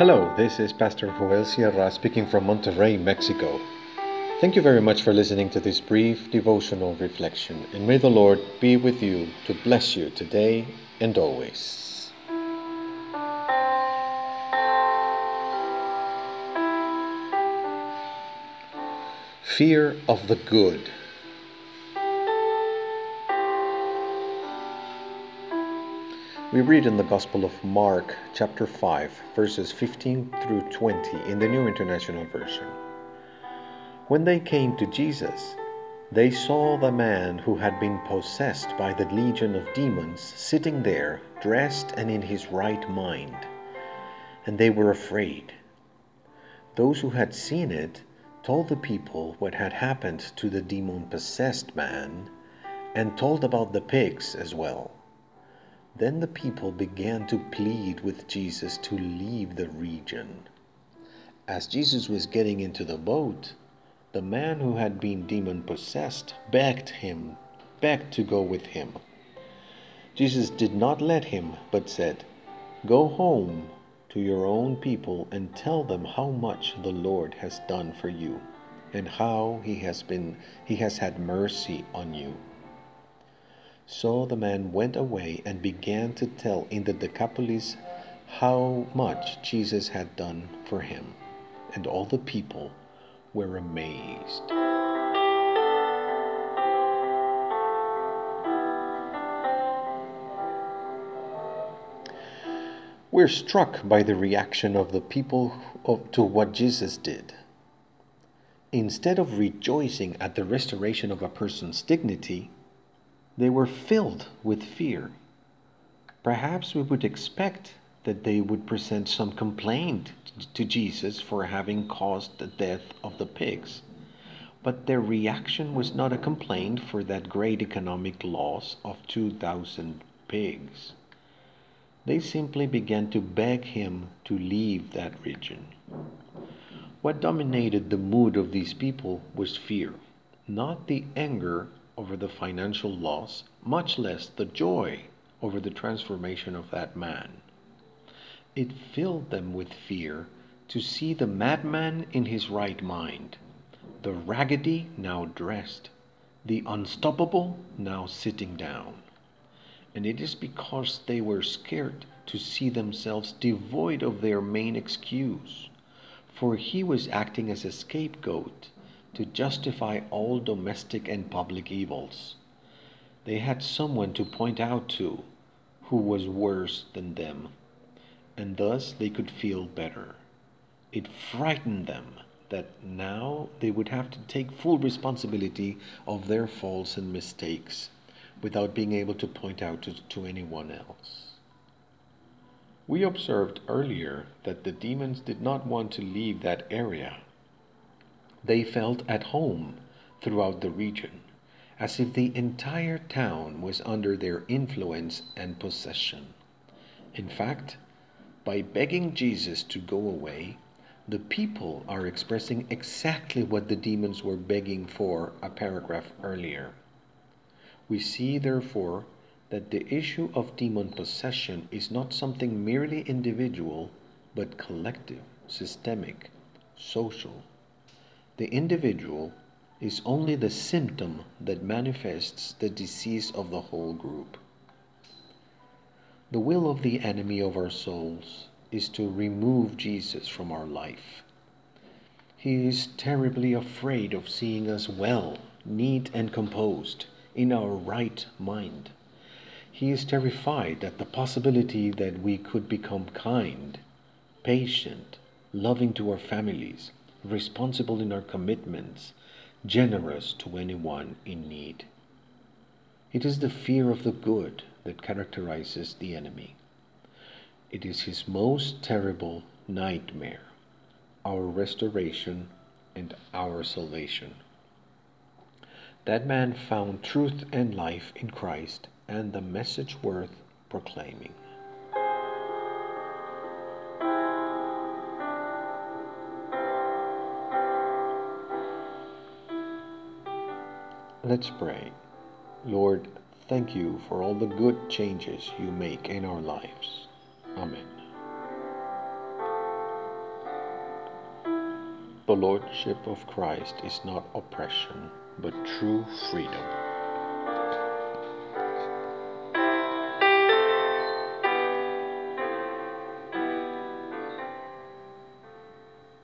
Hello, this is Pastor Joel Sierra speaking from Monterrey, Mexico. Thank you very much for listening to this brief devotional reflection, and may the Lord be with you to bless you today and always. Fear of the good. We read in the Gospel of Mark, chapter 5, verses 15 through 20 in the New International Version. When they came to Jesus, they saw the man who had been possessed by the legion of demons sitting there, dressed and in his right mind, and they were afraid. Those who had seen it told the people what had happened to the demon possessed man and told about the pigs as well. Then the people began to plead with Jesus to leave the region. As Jesus was getting into the boat, the man who had been demon possessed begged him, begged to go with him. Jesus did not let him, but said, Go home to your own people and tell them how much the Lord has done for you and how he has been he has had mercy on you. So the man went away and began to tell in the Decapolis how much Jesus had done for him, and all the people were amazed. We're struck by the reaction of the people to what Jesus did. Instead of rejoicing at the restoration of a person's dignity, they were filled with fear. Perhaps we would expect that they would present some complaint to Jesus for having caused the death of the pigs. But their reaction was not a complaint for that great economic loss of 2,000 pigs. They simply began to beg him to leave that region. What dominated the mood of these people was fear, not the anger over the financial loss, much less the joy over the transformation of that man. It filled them with fear to see the madman in his right mind, the raggedy now dressed, the unstoppable now sitting down. And it is because they were scared to see themselves devoid of their main excuse, for he was acting as a scapegoat to justify all domestic and public evils. They had someone to point out to who was worse than them, and thus they could feel better. It frightened them that now they would have to take full responsibility of their faults and mistakes without being able to point out to, to anyone else. We observed earlier that the demons did not want to leave that area they felt at home throughout the region, as if the entire town was under their influence and possession. In fact, by begging Jesus to go away, the people are expressing exactly what the demons were begging for a paragraph earlier. We see, therefore, that the issue of demon possession is not something merely individual, but collective, systemic, social. The individual is only the symptom that manifests the disease of the whole group. The will of the enemy of our souls is to remove Jesus from our life. He is terribly afraid of seeing us well, neat, and composed, in our right mind. He is terrified at the possibility that we could become kind, patient, loving to our families, responsible in our commitments, generous to anyone in need. It is the fear of the good that characterizes the enemy. It is his most terrible nightmare, our restoration and our salvation. That man found truth and life in Christ and the message worth proclaiming. Let's pray. Lord, thank you for all the good changes you make in our lives. Amen. The Lordship of Christ is not oppression, but true freedom.